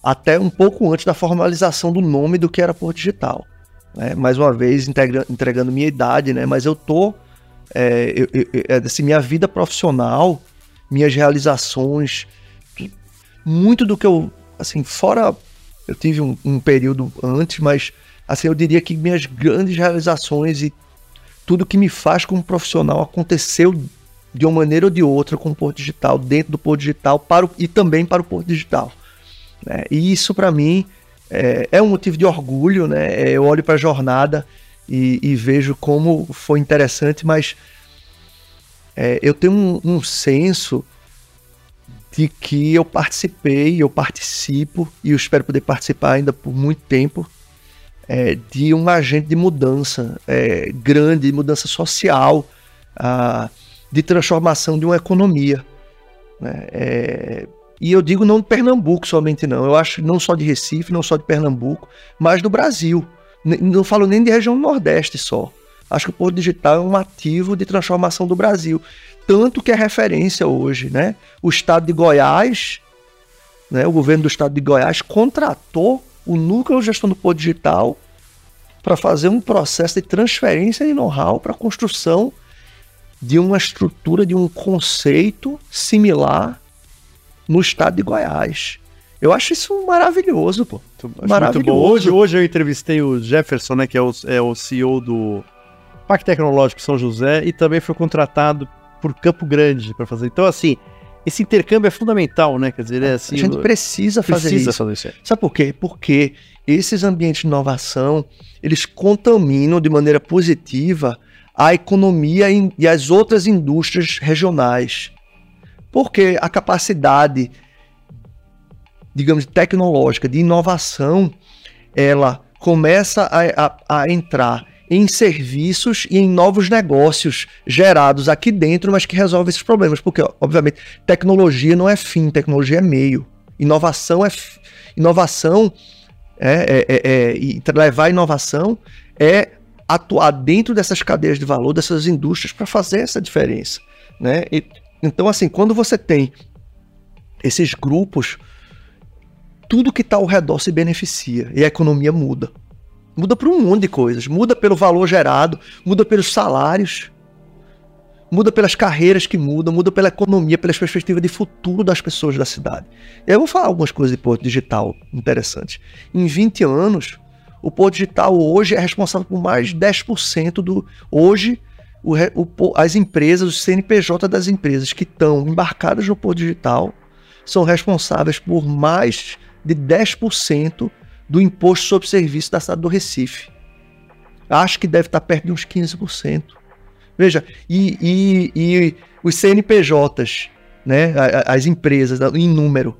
até um pouco antes da formalização do nome do que era Porto Digital. Né? Mais uma vez, entregando minha idade, né? mas eu tô. É, eu- eu- é, assim, minha vida profissional, minhas realizações, muito do que eu. Assim, fora. Eu tive um, um período antes, mas assim, eu diria que minhas grandes realizações e tudo que me faz como profissional aconteceu de uma maneira ou de outra com o Porto Digital, dentro do Porto Digital para o, e também para o Porto Digital. né? E isso para mim é, é um motivo de orgulho, né? É, Eu olho para a jornada e, e vejo como foi interessante, mas é, eu tenho um, um senso de que eu participei, eu participo e eu espero poder participar ainda por muito tempo é, de um agente de mudança é, grande, de mudança social, ah, de transformação de uma economia. né? É, e eu digo não de Pernambuco somente não, eu acho não só de Recife, não só de Pernambuco, mas do Brasil. Não falo nem de região nordeste só. Acho que o Porto Digital é um ativo de transformação do Brasil. Tanto que é referência hoje, né? O estado de Goiás, né? o governo do estado de Goiás contratou o núcleo de gestão do Porto Digital para fazer um processo de transferência de know-how para a construção de uma estrutura, de um conceito similar no estado de Goiás. Eu acho isso maravilhoso, pô. Maravilhoso. muito bom. Hoje, hoje eu entrevistei o Jefferson, né, que é o, é o CEO do Parque Tecnológico São José e também foi contratado por Campo Grande para fazer. Então, assim, esse intercâmbio é fundamental, né? Quer dizer, é assim. a gente precisa fazer precisa isso. fazer isso. Sabe por quê? Porque esses ambientes de inovação, eles contaminam de maneira positiva a economia e as outras indústrias regionais. Porque a capacidade, digamos, tecnológica, de inovação, ela começa a, a- a entrar em serviços e em novos negócios gerados aqui dentro, mas que resolvem esses problemas. Porque, obviamente, tecnologia não é fim, tecnologia é meio. Inovação é inovação é, é- é- é- e levar inovação é atuar dentro dessas cadeias de valor, dessas indústrias para fazer essa diferença, né? E- então assim, quando você tem esses grupos, tudo que está ao redor se beneficia e a economia muda. Muda para um monte de coisas, muda pelo valor gerado, muda pelos salários, muda pelas carreiras que mudam, muda pela economia, pelas perspectivas de futuro das pessoas da cidade. Eu vou falar algumas coisas de Porto Digital interessantes. Em 20 anos, o Porto Digital hoje é responsável por mais de 10% do. Hoje, o, o, as empresas, os CNPJ das empresas que estão embarcadas no Porto Digital são responsáveis por mais de 10% do imposto sobre serviço da cidade do Recife. Acho que deve estar perto de uns 15%. Veja, e, e, e os CNPJs, né, as empresas em número,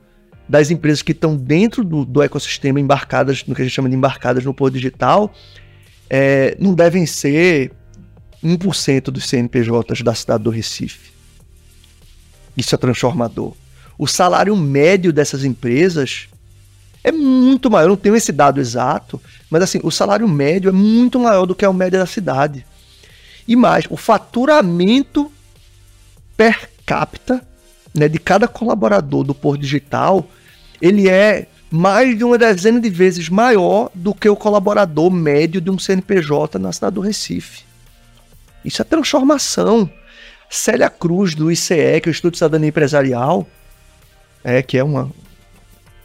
das empresas que estão dentro do, do, ecossistema embarcadas, no que a gente chama de embarcadas no Porto Digital, é, não devem ser 1% dos CNPJs da cidade do Recife. Isso é transformador. O salário médio dessas empresas é muito maior. Eu não tenho esse dado exato, mas assim, o salário médio é muito maior do que o médio da cidade. E mais, o faturamento per capita né, de cada colaborador do Porto Digital, ele é mais de uma dezena de vezes maior do que o colaborador médio de um CNPJ na cidade do Recife. Isso é transformação. Célia Cruz, do ICE, que é o Instituto de Cidadania Empresarial, é, que é uma,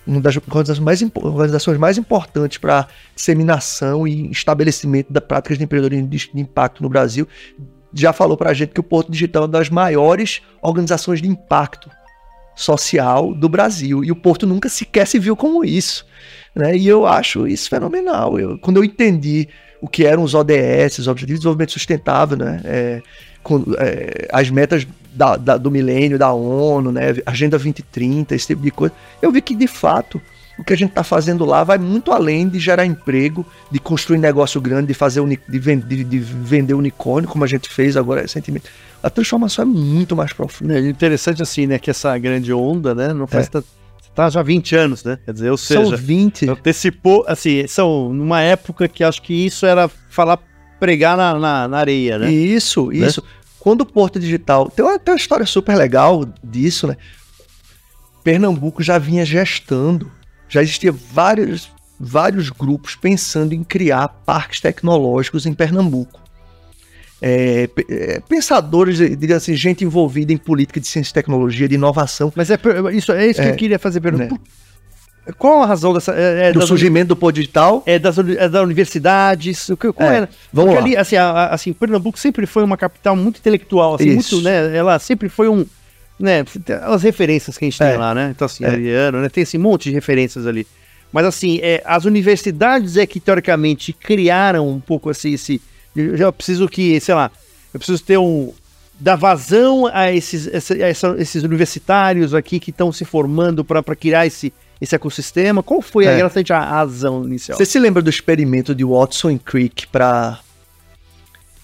uma das organizações mais, organizações mais importantes para disseminação e estabelecimento da práticas de empreendedorismo de, de impacto no Brasil, já falou para a gente que o Porto Digital é uma das maiores organizações de impacto social do Brasil. E o Porto nunca sequer se viu como isso. Né? E eu acho isso fenomenal. Eu, quando eu entendi o que eram os ODS, os Objetivos de Desenvolvimento Sustentável, né? É, com, é, as metas da, da, do milênio, da ONU, né? Agenda 2030, esse tipo de coisa, eu vi que de fato o que a gente está fazendo lá vai muito além de gerar emprego, de construir negócio grande, de fazer de, de, de vender unicórnio, como a gente fez agora recentemente. A transformação é muito mais profunda. É interessante assim, né, que essa grande onda, né, não faz é. Tá já há 20 anos, né? Quer dizer, ou seja, são 20. Antecipou, assim, são numa época que acho que isso era falar pregar na, na, na areia, né? Isso, né? isso. Quando o Porto Digital. Tem uma, tem uma história super legal disso, né? Pernambuco já vinha gestando, já existia vários, vários grupos pensando em criar parques tecnológicos em Pernambuco. É, é, pensadores, digamos assim, gente envolvida em política de ciência e tecnologia, de inovação. Mas é isso, é isso que eu é, queria fazer pergunta. Né? Qual a razão dessa. É, é do surgimento do Pô Digital? É das, é das universidades. O que, qual é, era? Vamos Porque lá. ali, assim, a, assim, Pernambuco sempre foi uma capital muito intelectual, assim, muito, né? Ela sempre foi um. Né, as referências que a gente tem é. lá, né? Então, assim, é. Ariano, né? Tem esse monte de referências ali. Mas, assim, é, as universidades é que, teoricamente, criaram um pouco assim, esse. Eu já preciso que, sei lá, eu preciso ter um. dar vazão a esses, essa, esses universitários aqui que estão se formando para criar esse esse ecossistema? Qual foi é. a, a razão inicial? Você se lembra do experimento de Watson e Crick para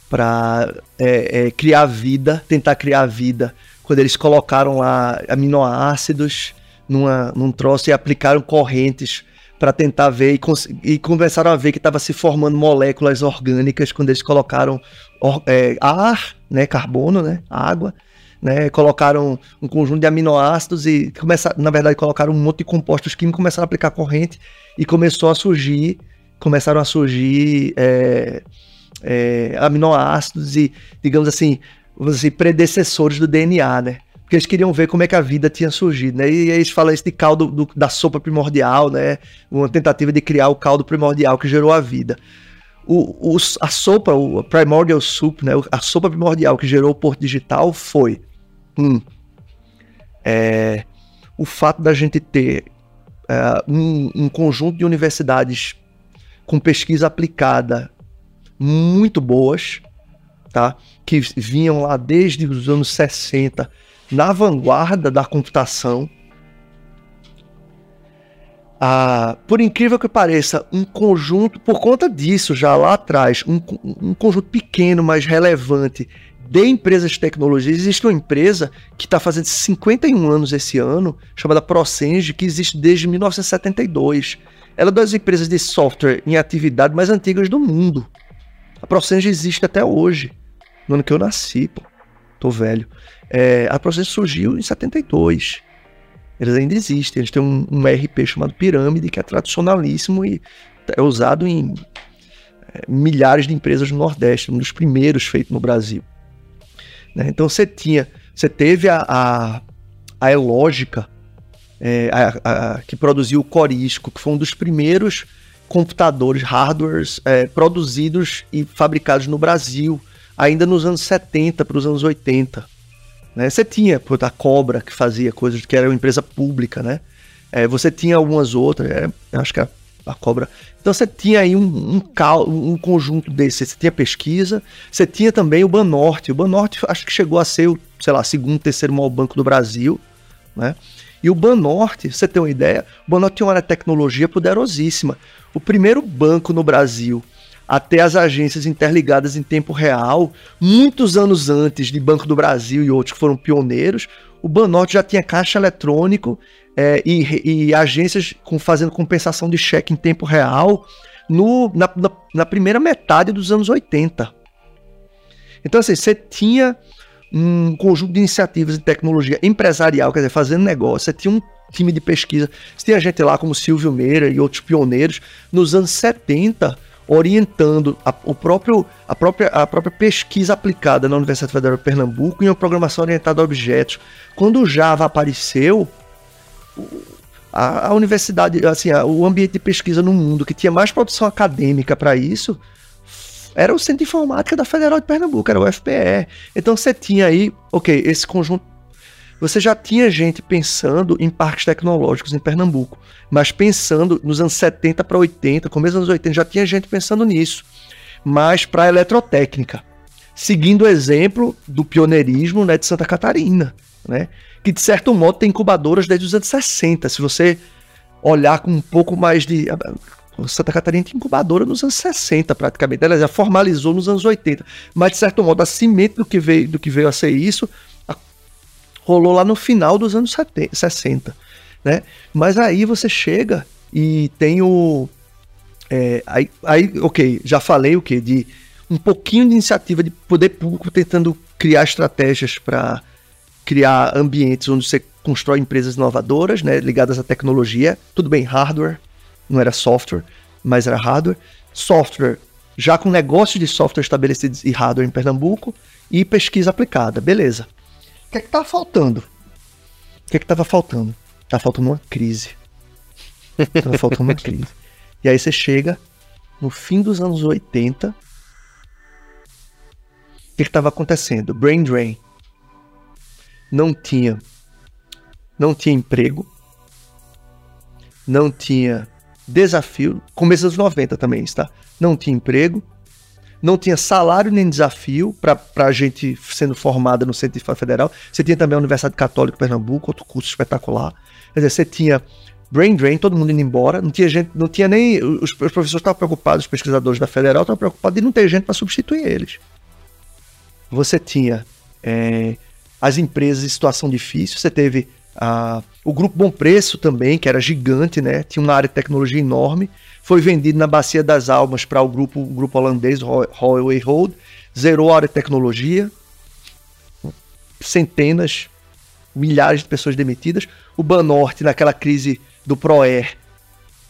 para é, é, criar vida, tentar criar vida, quando eles colocaram lá aminoácidos numa, num troço e aplicaram correntes para tentar ver e, e, começaram a ver que estava se formando moléculas orgânicas quando eles colocaram é, ar, né, carbono, né, água, né, colocaram um conjunto de aminoácidos e começaram, na verdade, colocaram um monte de compostos químicos, começaram a aplicar corrente e começou a surgir, começaram a surgir é, é, aminoácidos e, digamos assim, dizer, predecessores do DNA, né? Eles queriam ver como é que a vida tinha surgido, né? E eles falam isso de caldo do, da sopa primordial, né? Uma tentativa de criar o caldo primordial que gerou a vida. O, o, a sopa, o primordial soup, né? A sopa primordial que gerou o Porto Digital foi Hum. É, o fato da gente ter é, um, um conjunto de universidades com pesquisa aplicada muito boas, tá? que vinham lá desde os anos 60 na vanguarda da computação. Ah, por incrível que pareça, um conjunto, por conta disso, já lá atrás, um, um conjunto pequeno, mas relevante de empresas de tecnologia. Existe uma empresa que está fazendo 51 anos esse ano, chamada Procenge, que existe desde 1972. Ela é uma das empresas de software em atividade mais antigas do mundo. A Procenge existe até hoje, no ano que eu nasci, pô. Tô velho. É, a Procenge surgiu em 72. Eles ainda existem. Eles têm um, um RP chamado Pirâmide, que é tradicionalíssimo e é usado em é, milhares de empresas no Nordeste, um dos primeiros feito no Brasil. Né? Então você tinha, você teve a, a, a Elógica, é, a, a, que produziu o Corisco, que foi um dos primeiros computadores, hardwares é, produzidos e fabricados no Brasil, ainda nos anos 70 para os anos 80. Né? Você tinha pô, a Cobra, que fazia coisas que era uma empresa pública, né? É, você tinha algumas outras, é, acho que a, a, Cobra. Então você tinha aí um, um, um conjunto desses. Você tinha pesquisa, você tinha também o Banorte. O Banorte acho que chegou a ser o, sei lá, segundo, terceiro maior banco do Brasil, né? E o Banorte, você tem uma ideia, o Banorte tinha uma tecnologia poderosíssima. O primeiro banco no Brasil até as agências interligadas em tempo real, muitos anos antes de Banco do Brasil e outros que foram pioneiros, o Banorte já tinha caixa eletrônico é, e, e, agências com, fazendo compensação de cheque em tempo real no, na, na, na primeira metade dos anos 80. Então, assim, você tinha um conjunto de iniciativas de tecnologia empresarial, quer dizer, fazendo negócio, você tinha um time de pesquisa, você tinha gente lá como Silvio Meira e outros pioneiros, nos anos 70, orientando a, o próprio, a, própria, a própria pesquisa aplicada na Universidade Federal de Pernambuco em uma programação orientada a objetos. Quando o Java apareceu, a, a universidade, assim, a, o ambiente de pesquisa no mundo que tinha mais produção acadêmica para isso era o Centro de Informática da Federal de Pernambuco, era o FPE. Então você tinha aí, ok, esse conjunto você já tinha gente pensando em parques tecnológicos em Pernambuco, mas pensando nos anos 70 para 80, começo dos anos 80, já tinha gente pensando nisso, mas para eletrotécnica, seguindo o exemplo do pioneirismo né, de Santa Catarina, né, que de certo modo tem incubadoras desde os anos 60. Se você olhar com um pouco mais de. Santa Catarina tem incubadora nos anos 60, praticamente. Ela já formalizou nos anos 80. Mas, de certo modo, a cimento do que veio, do que veio a ser isso rolou lá no final dos anos 70, 60, né? Mas aí você chega e tem o... É, aí, aí, ok, já falei o que? De um pouquinho de iniciativa de poder público tentando criar estratégias para criar ambientes onde você constrói empresas inovadoras, né, ligadas à tecnologia. Tudo bem, hardware, não era software, mas era hardware. Software, já com negócio de software estabelecidos e hardware em Pernambuco, e pesquisa aplicada, beleza que é que tá faltando? O que é que tava faltando? Tá faltando uma crise. Tava faltando uma crise. E aí você chega no fim dos anos 80. O que estava acontecendo? Brain drain. Não tinha. Não tinha emprego. Não tinha desafio. Começo dos 90 também, está? Não tinha emprego não tinha salário nem desafio para a gente sendo formada no Centro Federal. Você tinha também a Universidade Católica de Pernambuco, outro curso espetacular. Quer dizer, você tinha brain drain, todo mundo indo embora, não tinha gente, não tinha nem. Os, os professores estavam preocupados, os pesquisadores da Federal estavam preocupados de não ter gente para substituir eles. Você tinha é, as empresas em situação difícil, você teve a, o Grupo Bom Preço também, que era gigante, né? Tinha uma área de tecnologia enorme foi vendido na Bacia das Almas para o grupo, o grupo holandês Huawei Road, zerou a área de tecnologia, centenas, milhares de pessoas demitidas. O Banorte, naquela crise do Proer,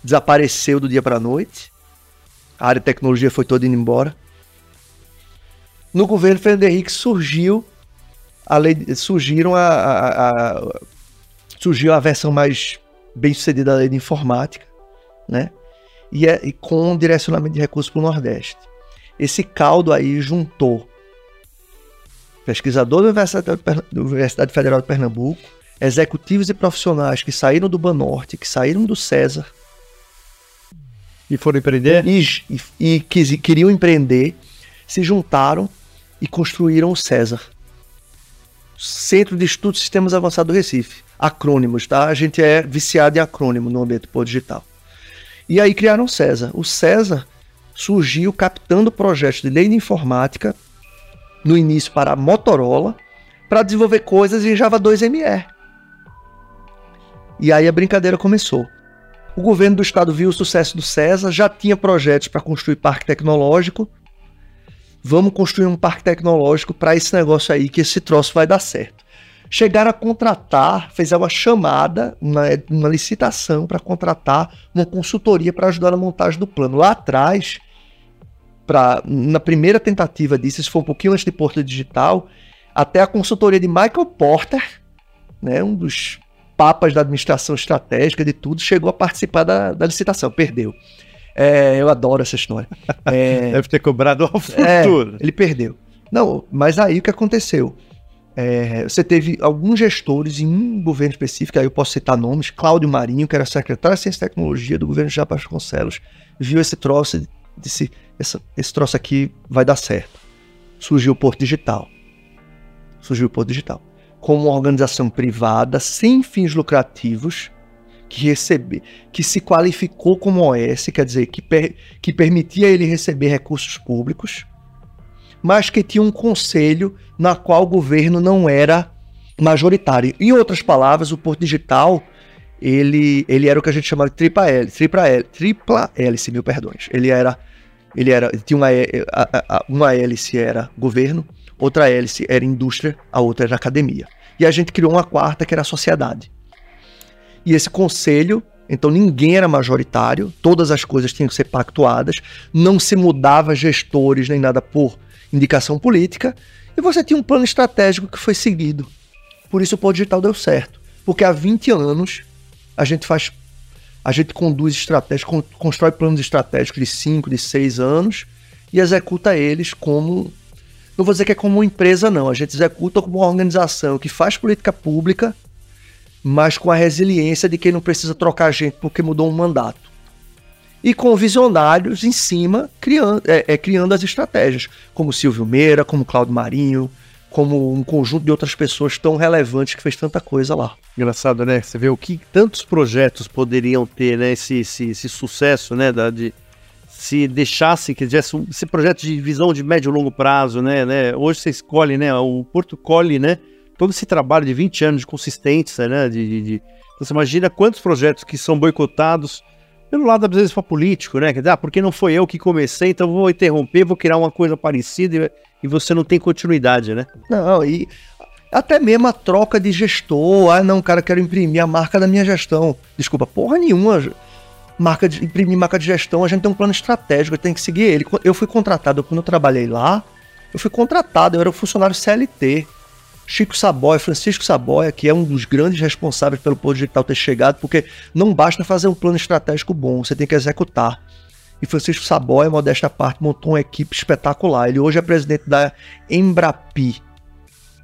desapareceu do dia para a noite. A área de tecnologia foi toda indo embora. No governo Fernando Henrique surgiu a lei, surgiram a, a, a, surgiu a versão mais bem sucedida da lei de informática, né? E, é, e com direcionamento de recursos para o Nordeste. Esse caldo aí juntou pesquisador da Universidade, da Universidade Federal de Pernambuco, executivos e profissionais que saíram do Banorte, que saíram do César. E foram empreender? E, e, e quis, queriam empreender, se juntaram e construíram o César. Centro de Estudos de Sistemas Avançados do Recife. Acrônimos, tá? A gente é viciado em acrônimo no ambiente digital. E aí criaram o César. O César surgiu captando projetos de lei de informática, no início para a Motorola, para desenvolver coisas em Java 2ME. E aí a brincadeira começou. O governo do estado viu o sucesso do César, já tinha projetos para construir parque tecnológico. Vamos construir um parque tecnológico para esse negócio aí, que esse troço vai dar certo chegaram a contratar, fizeram uma chamada, uma, uma licitação para contratar uma consultoria para ajudar na montagem do plano. Lá atrás, pra, na primeira tentativa disso, isso foi um pouquinho antes de Porto Digital, até a consultoria de Michael Porter, né, um dos papas da administração estratégica de tudo, chegou a participar da, da licitação, perdeu. É, eu adoro essa história. É, Deve ter cobrado ao é, futuro. ele perdeu. Não, mas aí o que aconteceu? É, você teve alguns gestores em um governo específico, aí eu posso citar nomes, Cláudio Marinho, que era secretário de Ciência e Tecnologia do governo de Japa Vasconcelos, viu esse troço e disse, esse, esse troço aqui vai dar certo. Surgiu o Porto Digital. Surgiu o Porto Digital. Como uma organização privada, sem fins lucrativos, que recebe, que se qualificou como OS, quer dizer, que, per, que permitia ele receber recursos públicos, mas que tinha um conselho na qual o governo não era majoritário. Em outras palavras, o Porto Digital ele, ele era o que a gente chamava de tripla hélice, tripla hélice, tripla hélice, mil perdões. Ele era, ele era, tinha uma, uma hélice era governo, outra hélice era indústria, a outra era academia. E a gente criou uma quarta que era a sociedade. E esse conselho, então ninguém era majoritário, todas as coisas tinham que ser pactuadas, não se mudava gestores nem nada por indicação política, e você tinha um plano estratégico que foi seguido. Por isso o Pô Digital deu certo. Porque há 20 anos a gente faz. A gente conduz estratégias, constrói planos estratégicos de 5, de 6 anos e executa eles como. Não vou dizer que é como uma empresa, não. A gente executa como uma organização que faz política pública, mas com a resiliência de quem não precisa trocar gente porque mudou um mandato. E com visionários em cima, criando, é, é, criando as estratégias, como Silvio Meira, como Cláudio Marinho, como um conjunto de outras pessoas tão relevantes que fez tanta coisa lá. Engraçado, né? Você vê o que tantos projetos poderiam ter, né? Esse, esse, esse sucesso, né? Da, de, se deixasse que tivesse um, esse projeto de visão de médio e longo prazo, né, né? Hoje você escolhe, né? O Porto colhe, né? Todo esse trabalho de 20 anos de consistência, né? De, de, de... Então você imagina quantos projetos que são boicotados pelo lado, às vezes, para político, né? Ah, porque não foi eu que comecei, então vou interromper, vou criar uma coisa parecida e, e você não tem continuidade, né? Não, e até mesmo a troca de gestor. Ah, não, cara, quero imprimir a marca da minha gestão. Desculpa, porra nenhuma. Marca de, imprimir marca de gestão, a gente tem um plano estratégico, tem que seguir ele. Eu fui contratado, quando eu trabalhei lá, eu fui contratado, eu era um funcionário CLT. Chico Saboia, Francisco Saboia, que é um dos grandes responsáveis pelo Poder Digital ter chegado, porque não basta fazer um plano estratégico bom, você tem que executar. E Francisco Saboia, modesta parte, montou uma equipe espetacular. Ele hoje é presidente da Embrapi,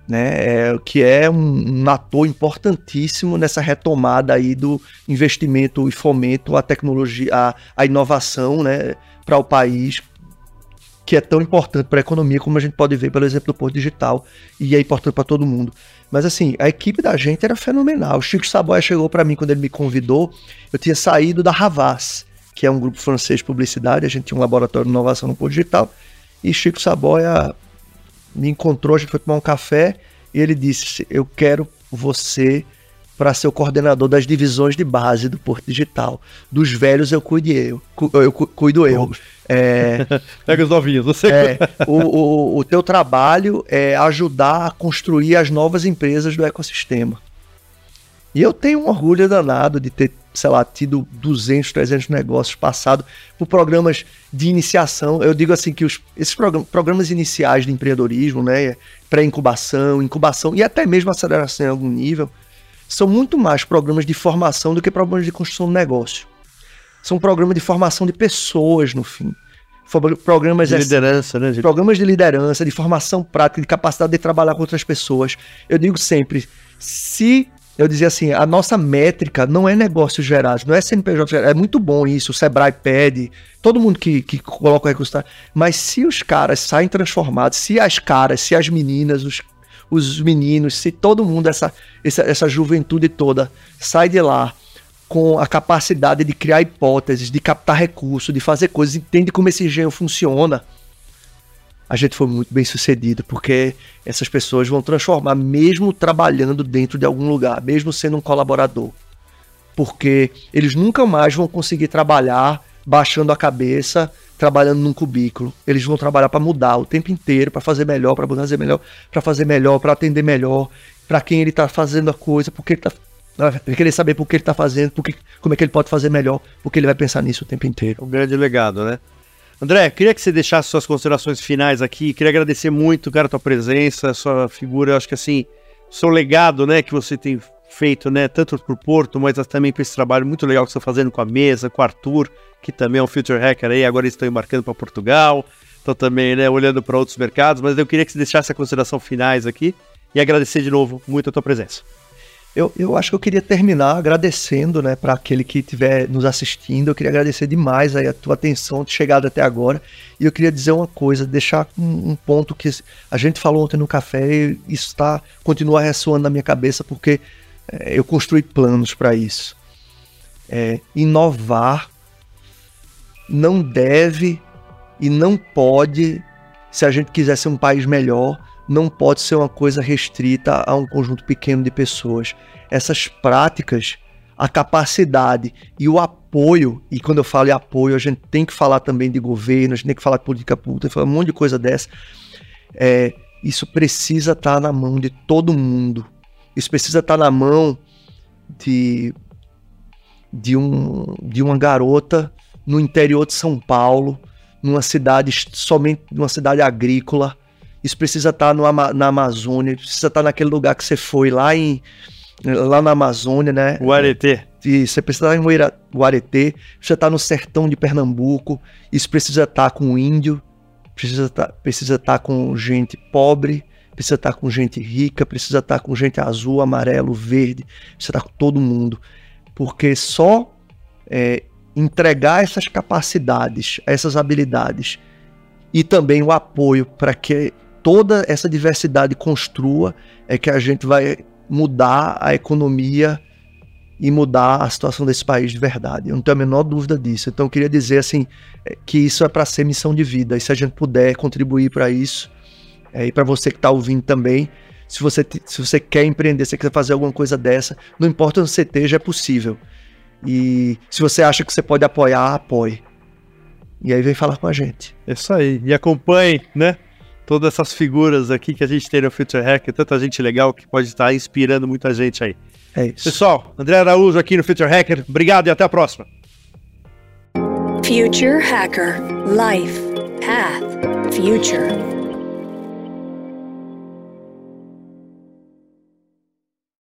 né, é, que é um, um, ator importantíssimo nessa retomada aí do investimento e fomento à tecnologia, à, à inovação, né, para o país, que é tão importante para a economia, como a gente pode ver pelo exemplo do Porto Digital, e é importante para todo mundo. Mas assim, a equipe da gente era fenomenal. O Chico Saboia chegou para mim quando ele me convidou, eu tinha saído da Havas, que é um grupo francês de publicidade, a gente tinha um laboratório de inovação no Porto Digital, e Chico Saboia me encontrou, a gente foi tomar um café, e ele disse: Eu quero você para ser o coordenador das divisões de base do Porto Digital. Dos velhos eu cuido eu. Eu cuido eu. É, Pega os novinhos, você. É, o, o, o teu trabalho é ajudar a construir as novas empresas do ecossistema. E eu tenho um orgulho danado de ter, sei lá, tido 200, 300 negócios passados por programas de iniciação. Eu digo assim que os, esses programas iniciais de empreendedorismo, né, pré-incubação, incubação e até mesmo aceleração em algum nível, são muito mais programas de formação do que programas de construção de negócio. São programas de formação de pessoas, no fim. Programas de liderança, né? De... Programas de liderança, de formação prática, de capacidade de trabalhar com outras pessoas. Eu digo sempre, se eu dizia assim, a nossa métrica não é negócios gerados, não é CNPJ gerado. É muito bom isso, o Sebrae pede, todo mundo que, que coloca o recurso, tá? mas se os caras saem transformados, se as caras, se as meninas, os os meninos, se todo mundo, essa, essa, essa juventude toda, sai de lá com a capacidade de criar hipóteses, de captar recursos, de fazer coisas, entende como esse engenho funciona, a gente foi muito bem sucedido, porque essas pessoas vão transformar, mesmo trabalhando dentro de algum lugar, mesmo sendo um colaborador. Porque eles nunca mais vão conseguir trabalhar baixando a cabeça, trabalhando num cubículo. Eles vão trabalhar para mudar o tempo inteiro, para fazer melhor, para fazer melhor, para fazer melhor, para atender melhor, para quem ele está fazendo a coisa, porque ele está vai querer saber por que ele está fazendo, porque, como é que ele pode fazer melhor, porque ele vai pensar nisso o tempo inteiro. Um grande legado, né? André, queria que você deixasse suas considerações finais aqui. Queria agradecer muito, cara, a tua presença, a sua figura. Eu acho que assim, seu legado, né, que você tem feito, né, tanto para o Porto, mas também para esse trabalho muito legal que você está fazendo com a mesa, com o Arthur, que também é um future hacker aí, agora estão embarcando para Portugal, estão também, né, olhando para outros mercados, mas eu queria que você deixasse a consideração finais aqui e agradecer de novo muito a tua presença. Eu, eu acho que eu queria terminar agradecendo, né, para aquele que estiver nos assistindo. Eu queria agradecer demais aí a tua atenção de chegada até agora. E eu queria dizer uma coisa, deixar um, um ponto que a gente falou ontem no café e isso tá, continua ressoando na minha cabeça porque é, eu construí planos para isso. É, inovar não deve e não pode, se a gente quiser ser um país melhor, não pode ser uma coisa restrita a um conjunto pequeno de pessoas. Essas práticas, a capacidade e o apoio, e quando eu falo em apoio, a gente tem que falar também de governo, a gente tem que falar de política pública, falar um monte de coisa dessa. É, isso precisa estar tá na mão de todo mundo. Isso precisa estar tá na mão de, de, um, de uma garota no interior de São Paulo, numa cidade somente numa cidade agrícola, isso precisa estar tá no, na Amazônia, precisa estar tá naquele lugar que você foi lá em lá na Amazônia, né? Guaretê. Isso, você precisa estar em Guaretê, precisa estar tá no sertão de Pernambuco, isso precisa estar com índio, precisa estar, precisa estar com gente pobre, precisa estar com gente rica, precisa estar com gente azul, amarelo, verde, precisa estar com todo mundo. Porque só é, entregar essas capacidades, essas habilidades e também o apoio para que toda essa diversidade construa, é que a gente vai mudar a economia e mudar a situação desse país de verdade. Eu não tenho a menor dúvida disso. Então eu queria dizer assim é, que isso é para ser missão de vida. E se a gente puder contribuir para isso, é, e para você que está ouvindo também, se você, se você quer empreender, se você quer fazer alguma coisa dessa, não importa onde você esteja, é possível. E se você acha que você pode apoiar, apoie. E aí vem falar com a gente. Isso aí. E acompanhe, né? Todas essas figuras aqui que a gente tem no Future Hacker, tanta gente legal que pode estar inspirando muita gente aí. É isso. Pessoal, André Araújo aqui no Future Hacker. Obrigado e até a próxima. Future Hacker Life Path Future